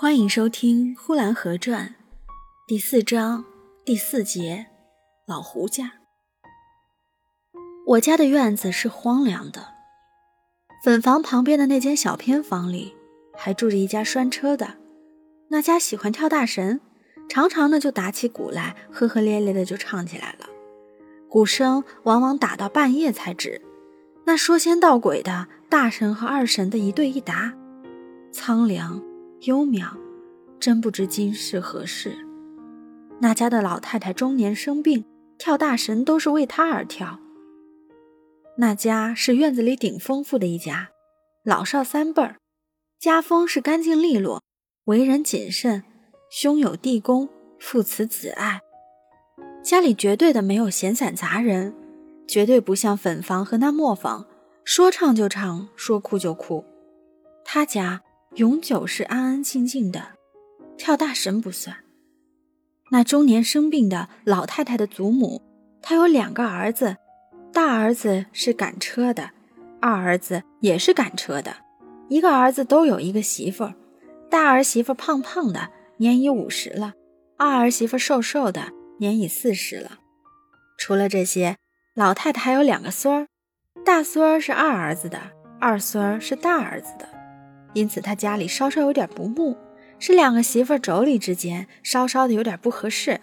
欢迎收听《呼兰河传》第四章第四节老胡家。我家的院子是荒凉的，粉房旁边的那间小偏房里还住着一家拴车的。那家喜欢跳大神，常常呢就打起鼓来，呵呵咧咧的就唱起来了。鼓声往往打到半夜才止。那说仙道鬼的大神和二神的一对一答，苍凉。幽渺，真不知今是何世。那家的老太太中年生病，跳大神都是为她而跳。那家是院子里顶丰富的一家，老少三辈儿，家风是干净利落，为人谨慎，兄友弟恭，父慈子爱，家里绝对的没有闲散杂人，绝对不像粉房和那磨坊，说唱就唱，说哭就哭。他家。永久是安安静静的，跳大神不算。那中年生病的老太太的祖母，她有两个儿子，大儿子是赶车的，二儿子也是赶车的。一个儿子都有一个媳妇儿，大儿媳妇胖胖的，年已五十了；二儿媳妇瘦瘦的，年已四十了。除了这些，老太太还有两个孙儿，大孙儿是二儿子的，二孙儿是大儿子的。因此，他家里稍稍有点不睦，是两个媳妇妯娌之间稍稍的有点不合适。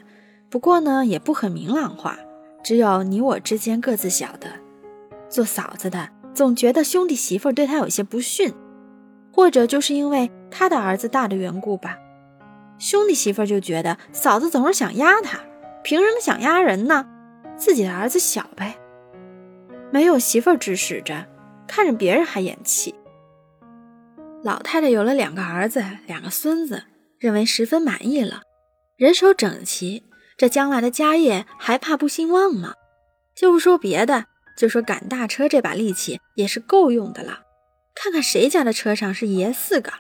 不过呢，也不很明朗化，只有你我之间各自晓得。做嫂子的总觉得兄弟媳妇对他有些不逊，或者就是因为他的儿子大的缘故吧。兄弟媳妇就觉得嫂子总是想压他，凭什么想压人呢？自己的儿子小呗，没有媳妇指使着，看着别人还眼气。老太太有了两个儿子，两个孙子，认为十分满意了，人手整齐，这将来的家业还怕不兴旺吗？就不说别的，就说赶大车这把力气也是够用的了。看看谁家的车上是爷四个，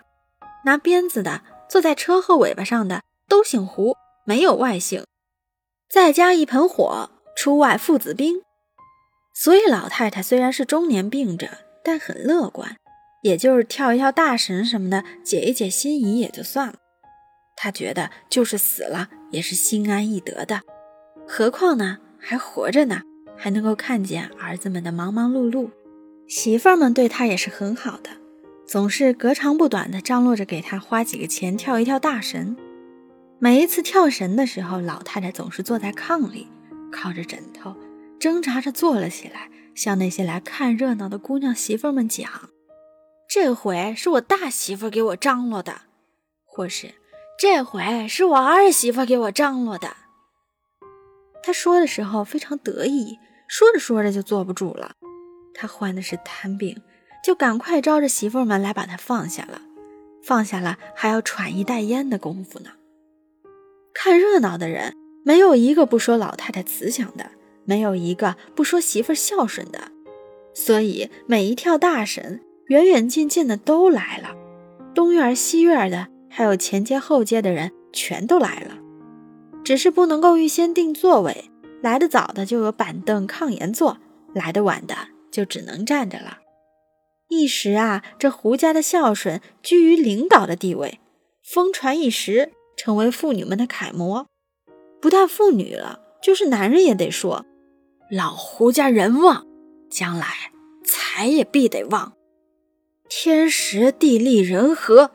拿鞭子的，坐在车后尾巴上的都姓胡，没有外姓，再加一盆火，出外父子兵。所以老太太虽然是中年病着，但很乐观。也就是跳一跳大神什么的，解一解心疑也就算了。他觉得就是死了也是心安意得的，何况呢还活着呢，还能够看见儿子们的忙忙碌碌，媳妇儿们对他也是很好的，总是隔长不短的张罗着给他花几个钱跳一跳大神。每一次跳神的时候，老太太总是坐在炕里，靠着枕头，挣扎着坐了起来，向那些来看热闹的姑娘媳妇们讲。这回是我大媳妇给我张罗的，或是这回是我二媳妇给我张罗的。他说的时候非常得意，说着说着就坐不住了。他患的是瘫病，就赶快招着媳妇们来把他放下了。放下了还要喘一袋烟的功夫呢。看热闹的人没有一个不说老太太慈祥的，没有一个不说媳妇孝顺的，所以每一跳大神。远远近近的都来了，东院西院的，还有前街后街的人全都来了。只是不能够预先定座位，来得早的就有板凳炕沿坐，来得晚的就只能站着了。一时啊，这胡家的孝顺居于领导的地位，疯传一时，成为妇女们的楷模。不但妇女了，就是男人也得说：老胡家人旺，将来财也必得旺。天时地利人和，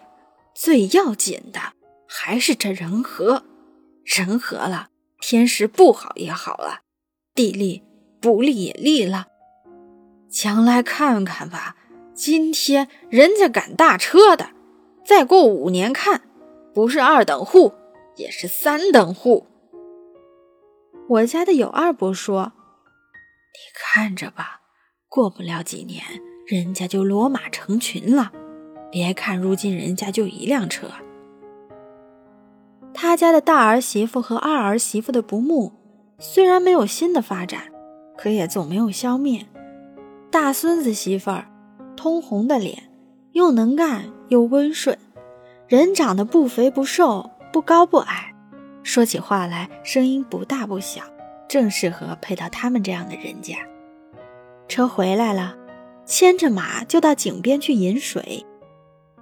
最要紧的还是这人和。人和了，天时不好也好了，地利不利也利了。将来看看吧，今天人家赶大车的，再过五年看，不是二等户，也是三等户。我家的有二伯说：“你看着吧，过不了几年。”人家就骡马成群了，别看如今人家就一辆车。他家的大儿媳妇和二儿媳妇的不睦，虽然没有新的发展，可也总没有消灭。大孙子媳妇儿，通红的脸，又能干又温顺，人长得不肥不瘦，不高不矮，说起话来声音不大不小，正适合配到他们这样的人家。车回来了。牵着马就到井边去饮水，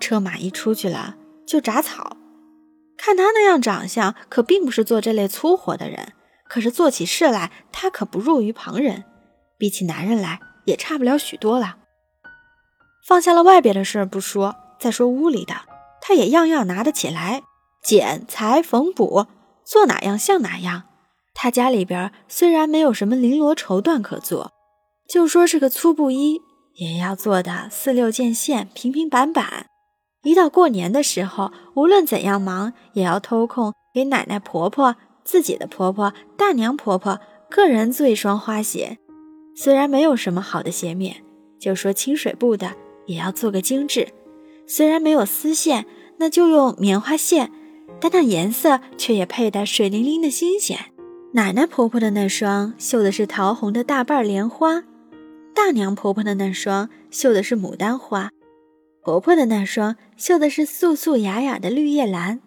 车马一出去了就铡草，看他那样长相，可并不是做这类粗活的人。可是做起事来，他可不弱于旁人，比起男人来也差不了许多了。放下了外边的事不说，再说屋里的，他也样样拿得起来，剪裁缝补，做哪样像哪样。他家里边虽然没有什么绫罗绸缎可做，就说是个粗布衣，也要做的四六件线，平平板板。一到过年的时候，无论怎样忙，也要偷空给奶奶、婆婆、自己的婆婆、大娘婆婆个人做一双花鞋。虽然没有什么好的鞋面，就说清水布的也要做个精致。虽然没有丝线，那就用棉花线，但那颜色却也配得水灵灵的新鲜。奶奶婆婆的那双绣的是桃红的大瓣莲花，大娘婆婆的那双绣的是牡丹花。婆婆的那双绣的是素素雅雅的绿叶蓝。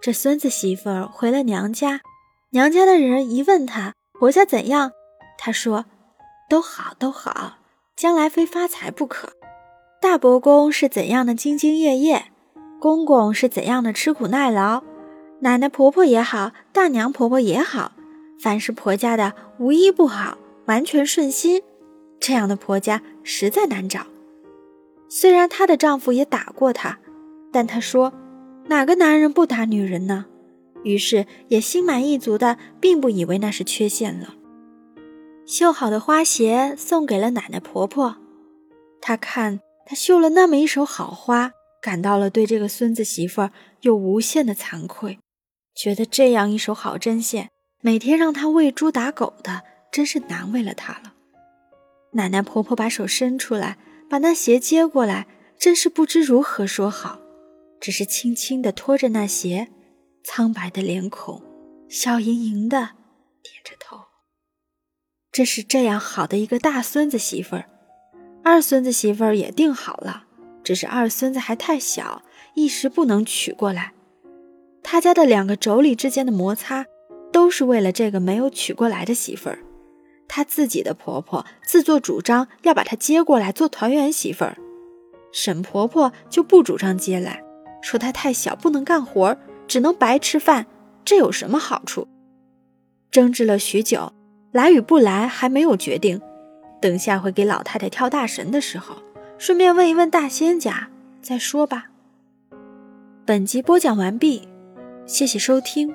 这孙子媳妇儿回了娘家，娘家的人一问她婆家怎样，她说：“都好，都好，将来非发财不可。”大伯公是怎样的兢兢业业，公公是怎样的吃苦耐劳，奶奶婆婆也好，大娘婆婆也好，凡是婆家的无一不好，完全顺心。这样的婆家实在难找。虽然她的丈夫也打过她，但她说：“哪个男人不打女人呢？”于是也心满意足的，并不以为那是缺陷了。绣好的花鞋送给了奶奶婆婆，她看她绣了那么一手好花，感到了对这个孙子媳妇儿有无限的惭愧，觉得这样一手好针线，每天让她喂猪打狗的，真是难为了她了。奶奶婆婆把手伸出来。把那鞋接过来，真是不知如何说好，只是轻轻地托着那鞋，苍白的脸孔，笑盈盈的点着头。这是这样好的一个大孙子媳妇儿，二孙子媳妇儿也定好了，只是二孙子还太小，一时不能娶过来。他家的两个妯娌之间的摩擦，都是为了这个没有娶过来的媳妇儿。她自己的婆婆自作主张要把她接过来做团圆媳妇儿，沈婆婆就不主张接来，说她太小不能干活，只能白吃饭，这有什么好处？争执了许久，来与不来还没有决定，等下回给老太太跳大神的时候，顺便问一问大仙家再说吧。本集播讲完毕，谢谢收听。